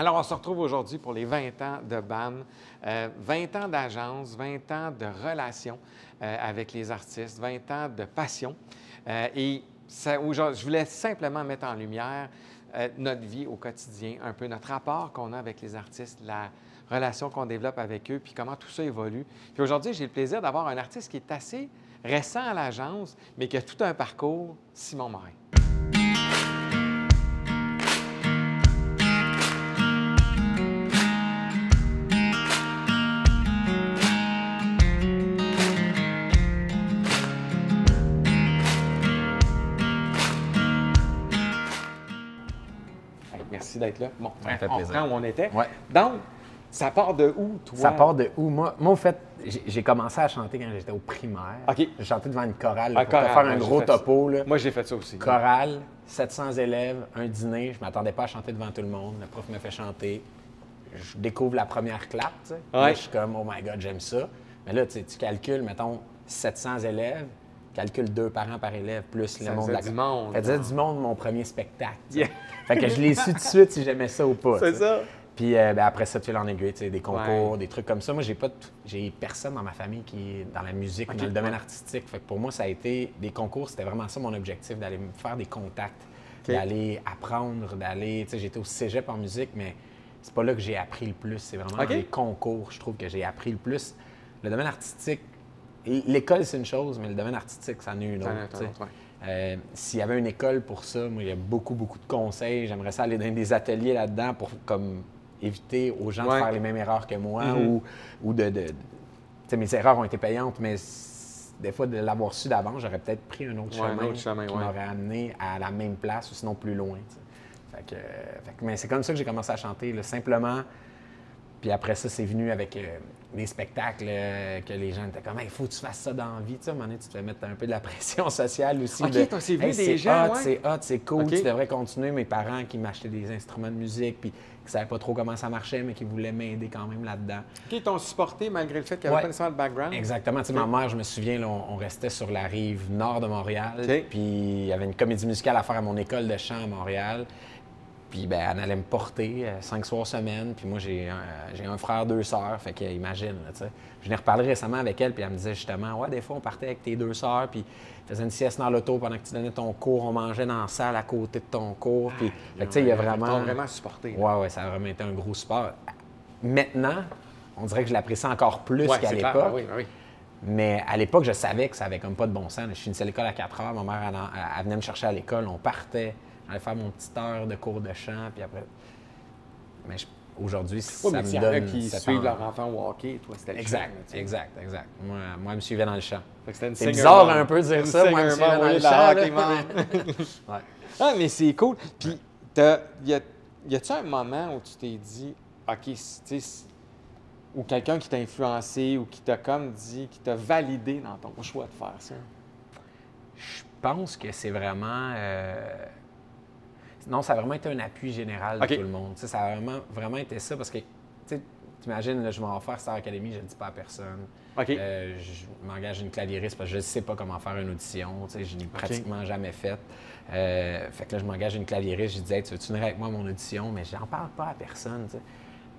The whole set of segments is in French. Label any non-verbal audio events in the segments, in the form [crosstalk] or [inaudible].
Alors, on se retrouve aujourd'hui pour les 20 ans de BAM, euh, 20 ans d'agence, 20 ans de relations euh, avec les artistes, 20 ans de passion. Euh, et ça, je voulais simplement mettre en lumière euh, notre vie au quotidien, un peu notre rapport qu'on a avec les artistes, la relation qu'on développe avec eux, puis comment tout ça évolue. Puis aujourd'hui, j'ai le plaisir d'avoir un artiste qui est assez récent à l'agence, mais qui a tout un parcours, Simon Morin. Merci d'être là. Bon, Ça fait on plaisir. reprend où on était. Ouais. Donc, ça part de où, toi? Ça part de où? Moi, moi au fait, j'ai commencé à chanter quand j'étais au primaire. OK. J'ai chanté devant une chorale là, Ah, pour te faire un gros topo. Là. Moi, j'ai fait ça aussi. Chorale, 700 élèves, un dîner. Je m'attendais pas à chanter devant tout le monde. Le prof me fait chanter. Je découvre la première clap. Là, Ouais. je suis comme, oh my God, j'aime ça. Mais là, tu sais, tu calcules, mettons, 700 élèves, calcule deux parents par élève, plus le Ça monde faisait du monde, Ça faisait là. du monde, mon premier spectacle. Yeah. Fait que je l'ai su tout de suite si j'aimais ça ou pas. C'est ça. Puis euh, ben, après ça, tu fil en aiguille, tu sais, des concours, Ouais. des trucs comme ça. Moi, j'ai pas, j'ai personne dans ma famille qui est dans la musique ou dans le domaine artistique. Fait que pour moi, ça a été des concours, c'était vraiment ça mon objectif, d'aller me faire des contacts, d'aller apprendre, d'aller. Tu sais, j'étais au cégep en musique, mais c'est pas là que j'ai appris le plus. C'est vraiment Ok. dans les concours, je trouve que j'ai appris le plus. Le domaine artistique, l'école, c'est une chose, mais le domaine artistique, une Ça en est tu sais. un autre. Euh, S'il y avait une école pour ça, moi, il y a beaucoup, beaucoup de conseils. J'aimerais ça aller dans des ateliers là-dedans pour comme éviter aux gens Ouais. de faire les mêmes erreurs que moi Mhm. ou, ou de. mes erreurs ont été payantes, mais des fois, de l'avoir su d'avant, j'aurais peut-être pris un autre Ouais, un chemin, autre chemin, qui ouais. m'aurait amené à la même place ou sinon plus loin. Fait que, euh, fait que- mais c'est comme ça que j'ai commencé à chanter, là, simplement. Puis après ça, c'est venu avec euh, des spectacles euh, que les gens étaient comme, il faut que tu fasses ça dans la vie. Tu sais, à un moment donné, tu te fais mettre un peu de la [laughs] pression sociale aussi. Ok, de, c'est vu Hey, des c'est gens, hot, ouais. C'est hot, c'est cool, Ok. tu devrais continuer. Mes parents qui m'achetaient des instruments de musique, puis qui savaient pas trop comment ça marchait, mais qui voulaient m'aider quand même là-dedans. OK, ils t'ont supporté malgré le fait qu'il n'y avait Ouais. pas nécessairement de background? Exactement. Tu sais, ma mère, je me souviens, là, on, on restait sur la rive nord de Montréal. Puis il y avait une comédie musicale à faire à mon école de chant à Montréal. Puis ben, elle allait me porter euh, cinq soirs semaine. Puis moi, j'ai un, j'ai un frère, deux sœurs. Fait que imagine, tu sais. Je n'ai reparlé récemment avec elle, puis elle me disait justement, ouais, des fois, on partait avec tes deux sœurs, puis faisait une sieste dans l'auto pendant que tu donnais ton cours. On mangeait dans la salle à côté de ton cours. Puis, que, tu sais, il y a vraiment. vraiment supporté. là. Ouais, ouais, ça a vraiment été un gros support. Maintenant, on dirait que je l'apprécie encore plus Ouais, qu'à l'époque. Ah oui, ah oui. Mais à l'époque, je savais que ça avait comme pas de bon sens. Je finissais l'école à 4 heures, ma mère elle venait me chercher à l'école, on partait, j'allais faire mon petite heure de cours de chant, puis après. Mais je- aujourd'hui, Oui, ça mais me il y en a donne. qui cet suivent en- leur enfant au hockey, toi, c'était le chant, Exact, exact, exact. Moi, moi, me suivait dans le champ. Une C'est bizarre un peu de dire ça, moi, elle me suivait mom, dans oui, le champ. [laughs] Ouais. Ah, mais c'est cool. Puis, t'as- y a- y a-tu un moment où tu t'es dit, OK, tu ou quelqu'un qui t'a influencé ou qui t'a comme dit, qui t'a validé dans ton choix de faire ça? Je pense que c'est vraiment. euh, Non, ça a vraiment été un appui général de tout le monde. Ça a vraiment, vraiment été ça parce que, tu là, je m'en vais faire Star Academy, je ne le dis pas à personne. Euh, je m'engage une claviériste parce que je ne sais pas comment faire une audition. Je n'ai pratiquement jamais fait. Euh, fait que là, je m'engage une claviériste. Je dis, hey, tu veux-tu venir avec moi à mon audition? Mais je n'en parle pas à personne.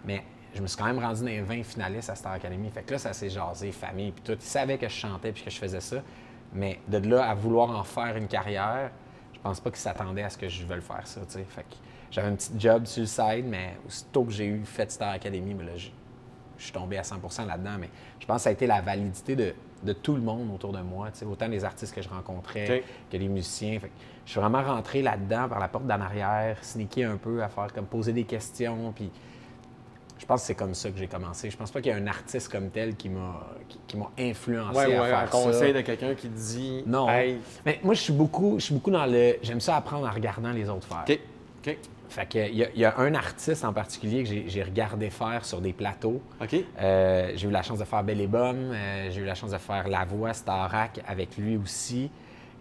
Mais je me suis quand même rendu dans les 20 finalistes à Star Academy. Fait que là, ça s'est jasé, famille, puis tout. Ils savaient que je chantais puis que je faisais ça. Mais de là à vouloir en faire une carrière, je pense pas qu'ils s'attendaient à ce que je veuille faire ça. Fait que j'avais un petit job sur le side, mais aussitôt que j'ai eu fait Star Academy, ben là, je suis tombé à 100% là-dedans, mais je pense que ça a été la validité de, de tout le monde autour de moi, autant des artistes que je rencontrais que des musiciens. Fait que je suis vraiment rentré là-dedans par la porte d'en arrière, sneaké un peu, à faire comme poser des questions, puis je pense que c'est comme ça que j'ai commencé. Je pense pas qu'il y a un artiste comme tel qui m'a qui, qui m'a influencé Ouais, à ouais, faire un ça. conseil de quelqu'un qui dit, Non. Hey, Mais moi, je suis beaucoup, je suis beaucoup dans le. J'aime ça apprendre en regardant les autres faire. OK, OK, Fait que, il y, a- il y a un artiste en particulier que j'ai regardé faire sur des plateaux. OK. Euh, j'ai eu la chance de faire Belle et Bonne, euh, j'ai eu la chance de faire La Voix Starac avec lui aussi.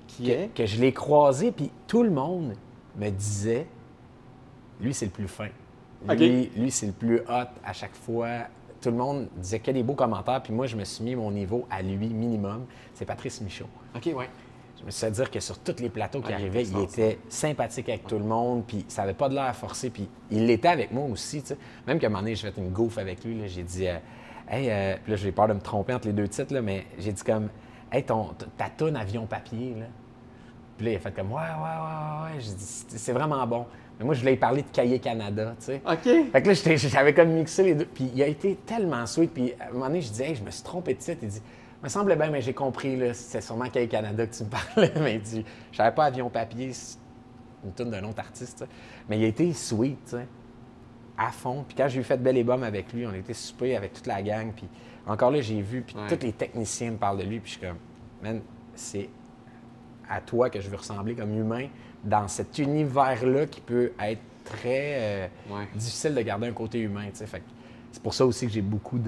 Qui que, est? que je l'ai croisé, puis tout le monde me disait lui, c'est le plus fin. Lui, lui c'est le plus hot à chaque fois. Tout le monde disait que des beaux commentaires, puis moi, je me suis mis mon niveau à lui minimum. C'est Patrice Michaud. OK, ouais. je me suis fait dire que sur tous les plateaux qui Ah, arrivaient, il était sympathique avec tout le monde, puis ça avait pas de l'air forcé, puis il l'était avec moi aussi. Même qu'à un moment donné, j'ai fait une gaufre avec lui, j'ai dit, euh, hey, euh, puis là, j'ai peur de me tromper entre les deux titres, là, mais j'ai dit comme, hey, ton, ta toune avion papier, là. Puis là, il a fait comme, ouais, ouais, ouais, ouais, ouais. J'ai dit, c'est vraiment bon. Mais moi, je voulais parler de Cahiers Canada, tu sais. OK. Fait que là, j'avais comme mixé les deux. Puis il a été tellement sweet. Puis à un moment donné, je disais, hey, je me suis trompé de titre. Il dit, me semble bien, mais j'ai compris, là, c'est sûrement Cahiers Canada que tu me parlais. [laughs] Mais il dit, je savais pas Avion Papier, c'est une tune d'un autre artiste. Mais il a été sweet, tu sais, à fond. Puis quand j'ai eu fait Belle et Bomme avec lui, on était souper avec toute la gang. Puis encore là, j'ai vu, puis Ouais. tous les techniciens me parlent de lui. Puis je suis comme, man, c'est à toi que je veux ressembler comme humain dans cet univers-là qui peut être très euh, Ouais. difficile de garder un côté humain. Fait c'est pour ça aussi que j'ai beaucoup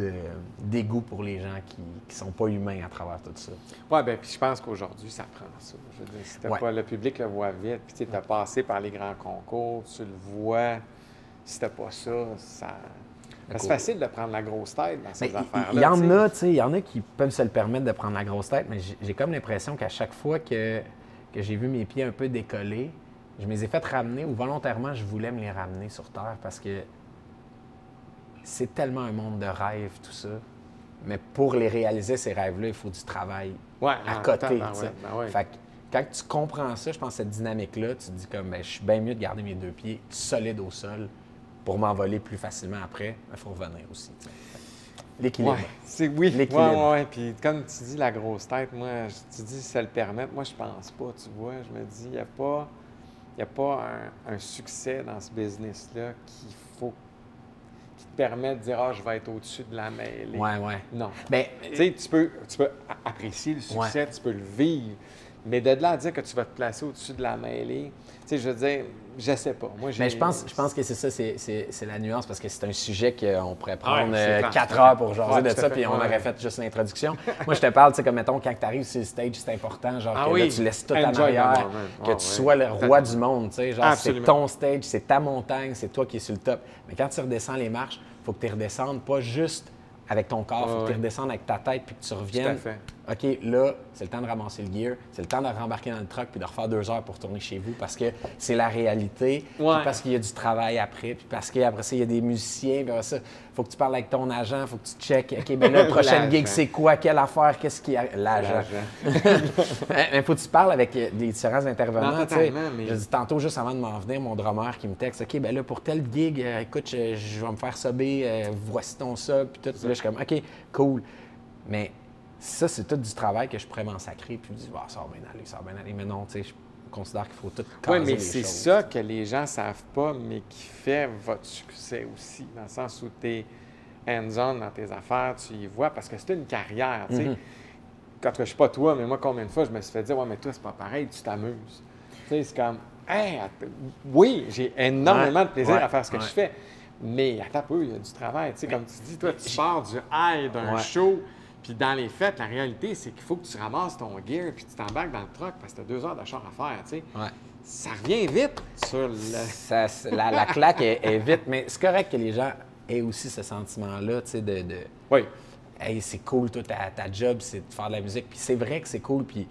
dégoût pour les gens qui ne sont pas humains à travers tout ça. Oui, bien, puis je pense qu'aujourd'hui, ça prend ça. Je veux dire, si Ouais. pas le public le voit vite, puis tu as passé par les grands concours, tu le vois. Si t'as pas ça, ça. Que C'est facile de prendre la grosse tête dans ces affaires-là. il y en a, tu sais, il y en a qui peuvent se le permettre de prendre la grosse tête, mais j'ai comme l'impression qu'à chaque fois que, que j'ai vu mes pieds un peu décoller, je me les ai fait ramener ou volontairement je voulais me les ramener sur Terre parce que c'est tellement un monde de rêves, tout ça. Mais pour les réaliser, ces rêves-là, il faut du travail Ouais, à en côté. temps, ben ouais, ben ouais. Fait que quand tu comprends ça, je pense cette dynamique-là, tu te dis comme, ben, je suis bien mieux de garder mes deux pieds solides au sol pour m'envoler plus facilement après. Il faut revenir aussi. L'équilibre. Ouais, c'est oui. L'équilibre. Ouais, ouais. Puis comme tu dis, la grosse tête, moi, je- tu dis ça le permet. Moi, je pense pas, tu vois. Je me dis, il n'y a pas, y a pas un, un succès dans ce business-là qu'il faut, qui te permet de dire, ah, je vais être au-dessus de la mêlée. Ouais, ouais. Non. Ben, Tu sais, tu peux, tu peux apprécier le succès, tu peux le vivre, mais de là à dire que tu vas te placer au-dessus de la mêlée, tu sais, je veux dire, je sais pas. Moi, mais je pense, je pense que c'est ça, c'est- la nuance, parce que c'est un sujet qu'on pourrait prendre Ouais, euh, quatre à heures pour jaser Ouais, de à ça, puis on ouais. aurait fait juste l'introduction. Moi, je te parle, tu sais, comme mettons, quand tu arrives sur le stage, c'est important, genre Ah que là, tu laisses tout en enjoy the arrière, moment. que tu sois le roi du monde, tu sais, genre c'est ton stage, c'est ta montagne, c'est toi qui es sur le top. Mais quand tu redescends les marches, il faut que tu redescendes pas juste avec ton corps, il faut que tu redescendes avec ta tête, puis que tu reviennes. fait. OK, là, c'est le temps de ramasser le gear, c'est le temps de rembarquer dans le truck puis de refaire deux heures pour retourner chez vous parce que c'est la réalité, puis parce qu'il y a du travail après, puis parce qu'après ça, il y a des musiciens, puis après ça, faut que tu parles avec ton agent, faut que tu checkes, OK, ben là, [laughs] prochaine gig, c'est quoi, quelle affaire, qu'est-ce qui? L'agent. [laughs] mais faut que tu parles avec euh, les différents intervenants. Non, tu sais. totalement, mais- Je dis tantôt, juste avant de m'en venir, mon drummer qui me texte, OK, ben là, pour tel gig, euh, écoute, je, je vais me faire subber, euh, voici ton sub, puis tout. Là, je suis comme, OK, cool. Mais ça, c'est tout du travail que je pourrais m'en sacrer, puis je dis, bah, ça va bien aller, ça va bien aller. Mais non, tu sais, considère qu'il faut tout caser Oui, mais c'est ça que les gens savent pas, mais qui fait votre succès aussi, dans le sens où tu es hands-on dans tes affaires, tu y vois, parce que c'est une carrière, tu sais. Mhm. Quand je suis pas toi, mais moi, combien de fois je me suis fait dire, ouais, mais toi, c'est pas pareil, tu t'amuses. Tu sais, c'est comme, hey, oui, j'ai énormément Ouais, de plaisir ouais, à faire ce que ouais. je fais, mais un peu, il y a du travail, tu sais, comme tu dis, toi, tu pars du high d'un show, puis dans les fêtes, la réalité, c'est qu'il faut que tu ramasses ton gear, puis tu t'embarques dans le truck, parce que tu as deux heures de char à faire, tu sais. Ouais. Ça revient vite sur le. Ça, la, la claque est, est vite, mais c'est correct que les gens aient aussi ce sentiment-là, tu sais, de, de Oui. Hey, c'est cool, toi, ta, ta job, c'est de faire de la musique. Puis c'est vrai que c'est cool, puis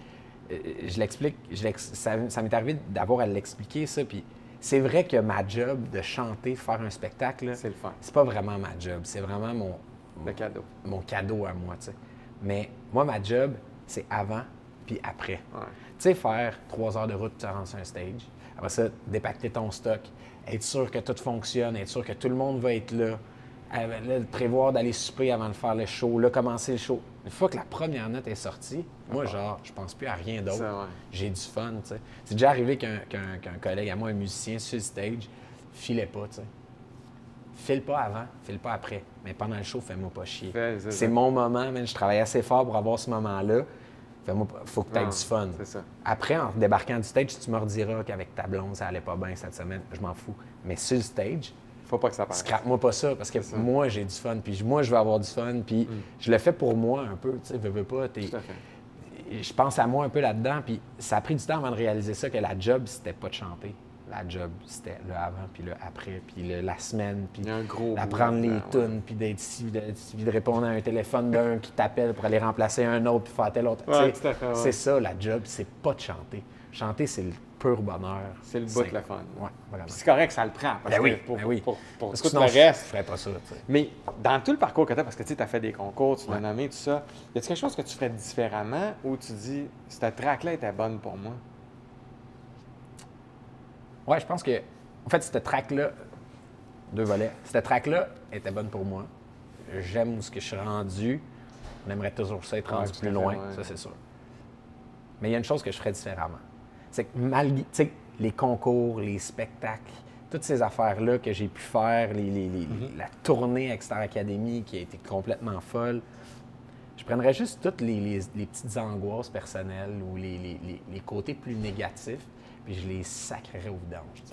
euh, je l'explique, ça, ça m'est arrivé d'avoir à l'expliquer, ça, puis c'est vrai que ma job de chanter, faire un spectacle, là, C'est le fun. c'est pas vraiment ma job, c'est vraiment mon, Le cadeau. mon cadeau à moi, tu sais. Mais moi, ma job, c'est avant puis après. Ouais. Tu sais, faire trois heures de route pour te rendre sur un stage. Après ça, dépacter ton stock, être sûr que tout fonctionne, être sûr que tout le monde va être là. Là, prévoir d'aller souper avant de faire le show, là, commencer le show. Une fois que la première note est sortie, moi, genre, je pense plus à rien d'autre. J'ai du fun, tu sais. C'est déjà arrivé qu'un collègue à moi, un musicien, sur le stage, filait pas, tu sais. File pas avant, file pas après. Mais pendant le show, fais-moi pas chier. C'est mon moment, man. Je travaille assez fort pour avoir ce moment-là. Fais-moi faut que tu aies Non, du fun. c'est ça. Après, en débarquant du stage, tu me rediras qu'avec ta blonde, ça allait pas bien cette semaine. Je m'en fous. Mais sur le stage, Faut pas que ça passe. scrape-moi pas ça parce que ça. moi, j'ai du fun. Puis moi, je veux avoir du fun. Puis je le fais pour moi un peu. Tu sais, veux, veux pas. t'es- Tout à fait. je pense à moi un peu là-dedans. Puis ça a pris du temps avant de réaliser ça, que la job, c'était pas de chanter. La job, c'était le avant, puis le après, puis le- la semaine, puis d'apprendre les tunes, puis d'être ici, puis de répondre à un téléphone d'un qui t'appelle pour aller remplacer un autre, puis faire tel autre. Ouais, ouais. C'est ça, la job, c'est pas de chanter. Chanter, c'est le pur bonheur. C'est le bout de le fun. Ouais, vraiment. C'est correct, ça le prend. Parce Ben oui, que pour, ben oui. pour, tout sinon, le reste. je ferais pas ça. Mais dans tout le parcours que tu as, parce que tu as fait des concours, tu l'as Ouais. nommé, tout ça, y a-t-il quelque chose que tu ferais différemment ou tu dis, cette track-là était bonne pour moi? Ouais, je pense que, en fait, cette track-là, deux volets, cette track-là était bonne pour moi. J'aime où ce que je suis rendu. On aimerait toujours ça être Ouais, rendu plus fait, loin, ouais. ça c'est sûr. Mais il y a une chose que je ferais différemment. C'est que malgré, tu sais, les concours, les spectacles, toutes ces affaires-là que j'ai pu faire, les- les- les- Mm-hmm. la tournée Star Academy qui a été complètement folle, je prendrais juste toutes les, petites angoisses personnelles ou les côtés plus négatifs, puis je les sacrerais au vidange.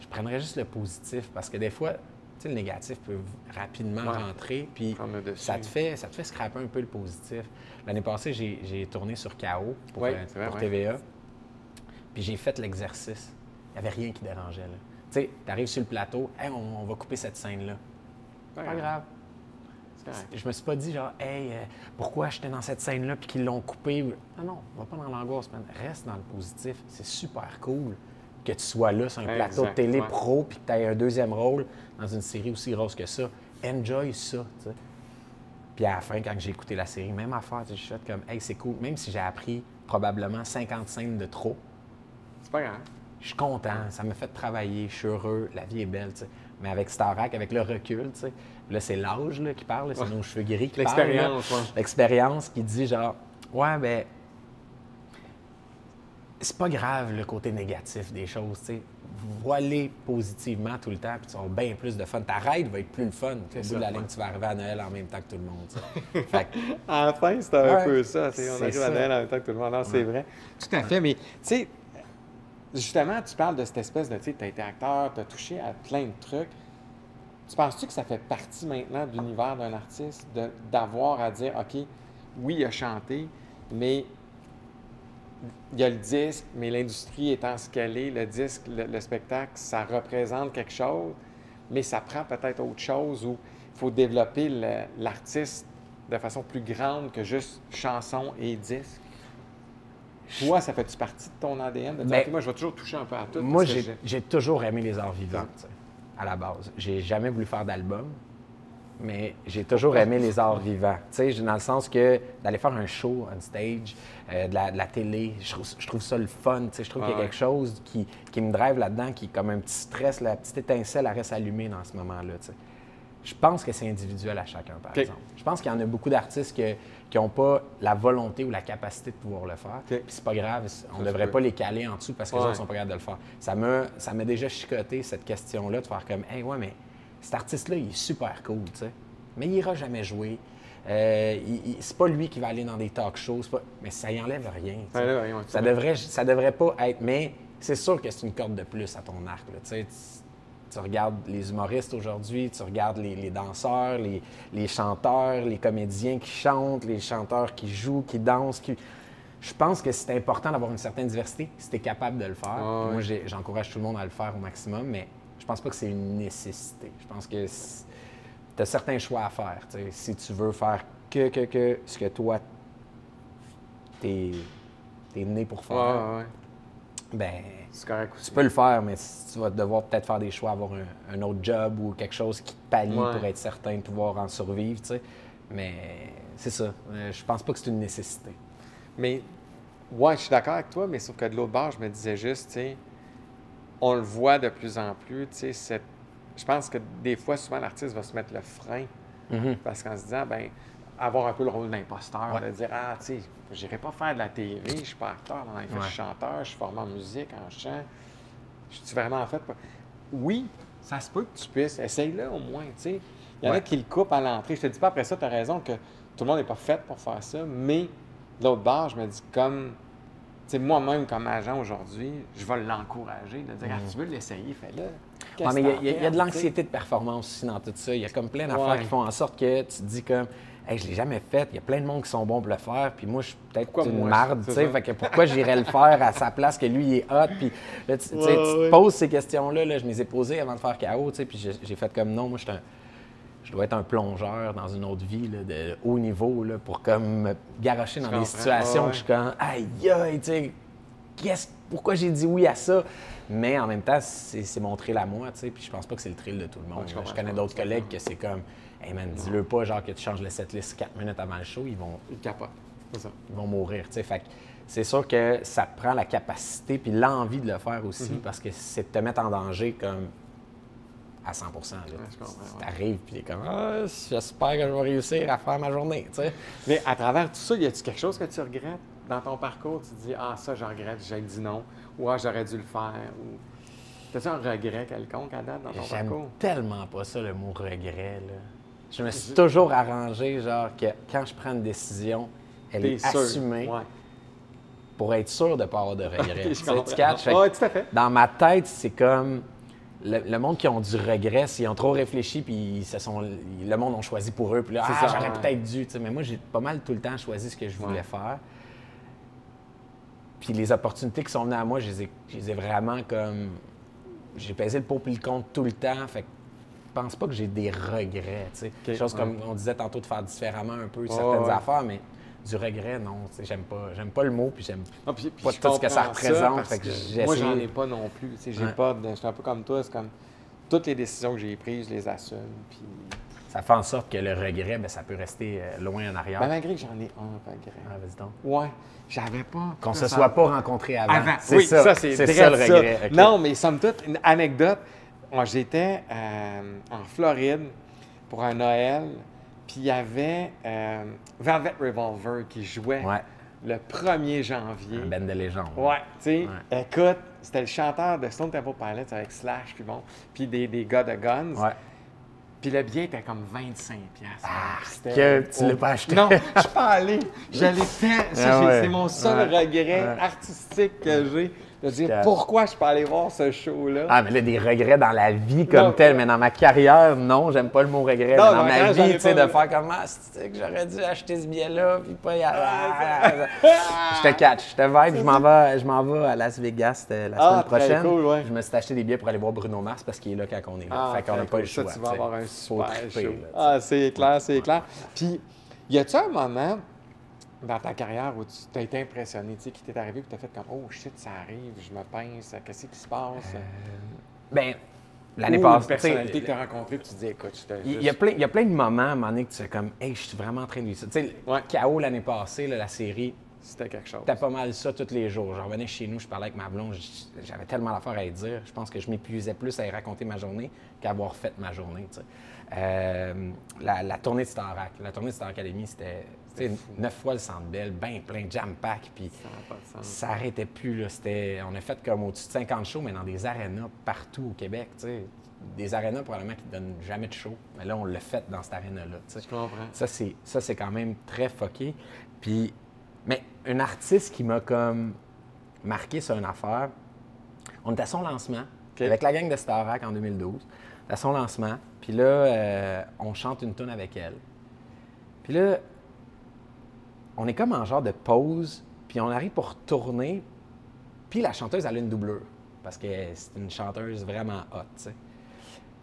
Je prendrais juste le positif parce que des fois, tu sais, le négatif peut rapidement Ouais. rentrer, puis ça te fait ça te fait scraper un peu le positif. L'année passée, j'ai j'ai tourné sur KO pour, Ouais, euh, vrai, pour ouais. TVA, puis j'ai fait l'exercice. Il n'y avait rien qui dérangeait. là. Tu sais, tu arrives sur le plateau, Hey, on, on va couper cette scène-là. Pas grave. Je me suis pas dit genre, hey, euh, pourquoi j'étais dans cette scène-là puis qu'ils l'ont coupé. Non, non, va pas dans l'angoisse, man. Reste dans le positif. C'est super cool que tu sois là sur un plateau de télé pro puis que tu aies un deuxième rôle dans une série aussi grosse que ça. Enjoy ça, tu sais. Puis à la fin, quand j'ai écouté la série, même affaire, je suis fait comme, hey, c'est cool. Même si j'ai appris probablement 50 scènes de trop, C'est pas grave. je suis content, ça me fait travailler, je suis heureux, la vie est belle, tu sais. Mais avec Starac, avec le recul, tu sais, là, c'est l'âge là, qui parle, c'est nos cheveux gris qui parlent. L'expérience, ouais. L'expérience qui dit genre, ouais, ben, c'est pas grave le côté négatif des choses, tu sais. Voiler positivement tout le temps, puis tu avoir bien plus de fun. Ta ride va être plus le fun. Au bout ça, de la ouais. ligne, tu vas arriver à Noël en même temps que tout le monde. Fait que, Enfin, c'est un Ouais, peu ça. tu sais, On arrive à. Noël en même temps que tout le monde. Non, c'est vrai. Tout à fait. Mais, tu sais, justement, tu parles de cette espèce de, tu sais, tu as été acteur, tu as touché à plein de trucs. Tu penses-tu que ça fait partie maintenant de l'univers d'un artiste d'avoir à dire, OK, oui, il a chanté, mais il y a le disque, mais l'industrie étant ce qu'elle est, le disque, le, le spectacle, ça représente quelque chose, mais ça prend peut-être autre chose où il faut développer l'artiste de façon plus grande que juste chanson et disque? Toi, ça fait-tu partie de ton ADN? De dire, moi, je vais toujours toucher un peu à tout. Moi, j'ai toujours aimé les arts vivants, sais, à la base. J'ai jamais voulu faire d'album, mais j'ai toujours aimé les arts vivants. Tu sais, dans le sens que d'aller faire un show on stage, euh, de, la, de la télé, je trouve, je trouve ça le fun. Tu sais, je trouve qu'il y a quelque chose qui, qui me drive là-dedans, qui est comme un petit stress, la petite étincelle, elle reste allumée dans ce moment-là. tu sais. Je pense que c'est individuel à chacun, par exemple. Je pense qu'il y en a beaucoup d'artistes que- qui n'ont pas la volonté ou la capacité de pouvoir le faire. Puis c'est pas grave, on ne devrait pas les caler en dessous parce que les Ouais. autres sont pas capables de le faire. Ça m'a ça m'a déjà chicoté cette question-là de faire comme, hey, ouais, mais cet artiste-là, il est super cool, tu sais. Mais il ira jamais jouer. Euh, il- il- c'est pas lui qui va aller dans des talk shows, pas- mais ça y enlève rien. sais. Ouais, là, ouais, ça, devrait, ça devrait pas être. Mais c'est sûr que c'est une corde de plus à ton arc. là, tu regardes les humoristes aujourd'hui, tu regardes les, les danseurs, les, les chanteurs, les comédiens qui chantent, les chanteurs qui jouent, qui dansent. Qui... Je pense que c'est important d'avoir une certaine diversité si tu es capable de le faire. Ah. Moi, j'encourage tout le monde à le faire au maximum, mais je pense pas que c'est une nécessité. Je pense que tu as certains choix à faire. tu sais. Si tu veux faire que, que, que ce que toi, tu es, né pour faire, ben C'est correct aussi. tu peux le faire, mais tu vas devoir peut-être faire des choix, avoir un, un autre job ou quelque chose qui te pallie Ouais. pour être certain de pouvoir en survivre, tu sais. Mais c'est ça. Euh, je pense pas que c'est une nécessité. Mais, ouais, je suis d'accord avec toi, mais sauf que de l'autre bord, je me disais juste, tu sais, on le voit de plus en plus, tu sais, cette- je pense que des fois, souvent, l'artiste va se mettre le frein parce qu'en se disant, ben avoir un peu le rôle d'imposteur, Ouais. de dire, ah, tu sais, j'irai pas faire de la TV, je suis pas acteur, dans les faits, je suis chanteur, je suis formé en musique, en chant. Je suis vraiment en fait. Oui, ça se peut que tu puisses. Essaye-le au moins, tu sais. Il y en a qui le coupent à l'entrée. Je te dis pas après ça, tu as raison que tout le monde n'est pas fait pour faire ça, mais de l'autre bord, je me dis comme. Tu sais, moi-même, comme agent aujourd'hui, je vais l'encourager, de dire, ah, tu veux l'essayer, fais-le. Ouais, mais il y a- il y, de l'anxiété de performance aussi dans tout ça. Il y a comme plein d'affaires Ouais. qui font en sorte que tu te dis comme Hey, je l'ai jamais fait, il y a plein de monde qui sont bons pour le faire, puis moi je suis peut-être une marde, tu sais, fait que pourquoi j'irais le faire à sa place que lui il est hot, puis là, tu, tu sais, Ouais, tu te poses ces questions-là, là, je me les ai posées avant de faire KO, tu sais, puis j'ai fait comme non, moi je suis un- je dois être un plongeur dans une autre vie là, de haut niveau là, pour comme me garocher dans des situations Ouais, que je suis comme aïe aïe, tu sais, qu'est-ce- pourquoi j'ai dit oui à ça? Mais en même temps, c'est mon thrill à moi, tu sais, puis je pense pas que c'est le thrill de tout le monde. Ouais, je connais d'autres collègues que c'est comme, hey man, dis-le pas, genre que tu changes le setlist 4 minutes avant le show, ils vont, Il capote. C'est ça. ils vont mourir, tu sais. Fait c'est sûr que ça te prend la capacité puis l'envie de le faire aussi, Mhm. parce que c'est de te mettre en danger comme à 100 là. je comprends, ouais. T'arrives puis t'es comme, ah, j'espère que je vais réussir à faire ma journée, tu sais. Mais à travers tout ça, y a-tu quelque chose que tu regrettes dans ton parcours? Tu te dis, ah, ça, je regrette, j'ai dit non. Ou ah, j'aurais dû le faire. Ou... T'as-tu un regret quelconque à date dans ton J'aime parcours? tellement pas ça, le mot regret. Là. Je me suis toujours arrangé, genre, que quand je prends une décision, elle T'es est sûr? assumée Ouais. pour être sûr de ne pas avoir de regret. [laughs] Je Tu sais, comprends. tu catches? Fait que Ouais, tout à fait. Dans ma tête, c'est comme le, le monde qui ont du regret, s'ils ont trop réfléchi, puis ils se sont, le monde ont choisi pour eux, puis là, C'est ah, ça, j'aurais ouais. peut-être dû. tu sais. Mais moi, j'ai pas mal tout le temps choisi ce que je voulais faire. Puis les opportunités qui sont venues à moi, je les ai, je les ai vraiment comme. J'ai pesé le pour puis le contre tout le temps. Fait pense pas que j'ai des regrets. tu sais. Quelque chose comme on disait tantôt de faire différemment un peu certaines ouais. affaires, mais du regret, non. tu sais, J'aime pas, j'aime pas le mot, puis j'aime Ah, puis- puis pas je tout ce que ça représente. fait que moi, j'en ai pas non plus. Tu sais, J'ai Ouais. pas Je suis un peu comme toi. C'est comme toutes les décisions que j'ai prises, je les assume. Puis... Ça fait en sorte que le regret, ben, ça peut rester euh, loin en arrière. Ben, malgré que j'en ai un regret. Ah, vas-y donc. Ouais, j'avais pas. Qu'on ça- se soit pas rencontré avant. Avant. C'est oui, ça, c'est ça le regret. Non, mais somme toute, une anecdote. J'étais euh, en Floride pour un Noël, puis il y avait euh, Velvet Revolver qui jouait Ouais, le 1er janvier. un band de légende. Ouais, tu sais, Ouais. écoute, c'était le chanteur de Stone Temple Pilots avec Slash, puis bon, puis des, des gars de Guns. Ouais. Puis le billet était comme 25 piastres. Ah, que tu l'as pas acheté. Non, je [laughs] suis pas allé. J'allais tant. Ah j'ai- ouais. C'est mon seul regret artistique que j'ai. De dire pourquoi je suis pas allé voir ce show-là? Ah, mais là, des regrets dans la vie comme Non. tel, mais dans ma carrière, non, j'aime pas le mot regret. Non, mais dans ma vie, tu sais, de faire comme ah, c'est que j'aurais dû acheter ce billet-là, puis pas y aller. Ah, Je te catch, je te vibe, je m'en vais, je m'en vais à Las Vegas euh, la Ah, semaine très prochaine. cool, ouais. Je me suis acheté des billets pour aller voir Bruno Mars parce qu'il est là quand on est là. Ah, fait qu'on n'a pas cool. le choix. Ça, tu vas avoir un super triper, show. là, ah, c'est clair, c'est clair. Puis, y a-tu un moment dans ta carrière où tu t'as été impressionné, tu sais, qui t'est arrivé et tu as fait comme Oh shit, ça arrive, je me pince, qu'est-ce qui se passe? Ben, l'année passée. une personnalité que tu as rencontrée tu te dis Écoute, je te Il y, a plein, il y a plein de moments à un moment donné que tu fais comme, hey, je suis vraiment en train de vivre ça. Tu sais, Ouais. KO l'année passée, là, la série, C'était quelque chose. c'était pas mal ça tous les jours. Je revenais chez nous, je parlais avec ma blonde, j'avais tellement d'affaires à y dire. Je pense que je m'épuisais plus à y raconter ma journée qu'à avoir fait ma journée. Euh, la, la tournée de Starac, la tournée de Star Academy, c'était neuf fois le centre belle, bien plein, jam-pack, puis Ça n'a pas de sens. ça arrêtait plus. Là. C'était, on a fait comme au-dessus de 50 shows, mais dans des arénas partout au Québec. tu sais. Des arénas probablement qui ne donnent jamais de show. Mais là, on l'a fait dans cette aréna-là. Je comprends. Ça, c'est, ça, c'est quand même très fucké. Puis, mais un artiste qui m'a comme marqué sur une affaire, on était à son lancement avec la gang de Starac en 2012. À son lancement. Puis là, euh, on chante une tune avec elle. Puis là, on est comme en genre de pause, puis on arrive pour tourner, puis la chanteuse, elle a une doublure, parce que c'est une chanteuse vraiment hot, tu sais.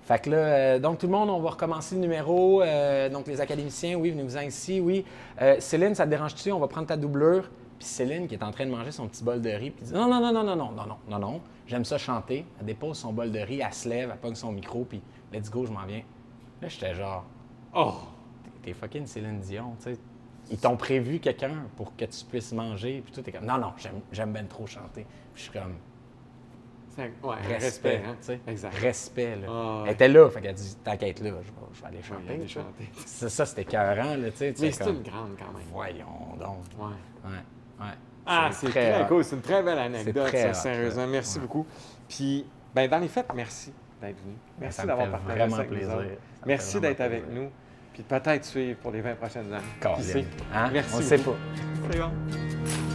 Fait que là, euh, donc tout le monde, on va recommencer le numéro. euh, donc les académiciens, oui, venez-vous-en ici, oui. Euh, Céline, ça te dérange-tu? On va prendre ta doublure. Puis Céline, qui est en train de manger son petit bol de riz, puis dit non, non, non, non, non, non, non, non, non, non. J'aime ça chanter. Elle dépose son bol de riz, elle se lève, elle pogne son micro, puis let's go, je m'en viens. Là, j'étais genre, Oh! t'es fucking Céline Dion, tu sais. Ils t'ont prévu quelqu'un pour que tu puisses manger, puis tout est comme, non, non, j'aime, j'aime bien trop chanter. Puis je suis comme, Ouais, respect, respect, hein? Exact. Respect, là. Ah, ouais. Elle était là, fait qu'elle dit, t'inquiète là, je vais, je vais aller Ouais, chanter. il y a des tu sais. chanter. [laughs] Ça, ça, c'était écœurant, là, tu sais. tu Mais c'est comme, une grande quand même. Voyons donc. Ouais. Ouais, ouais. Ah, c'est très, cool. C'est une très belle anecdote, très ça, sérieusement. Merci Ouais. beaucoup. Puis, ben, dans les fêtes, merci d'être venu. Merci ça me d'avoir partagé vraiment ça avec plaisir. Merci d'être avec plaisir. nous. Puis peut-être suivre pour les 20 prochaines années. Qui sait? Hein? Merci On sait beaucoup. pas. C'est bon.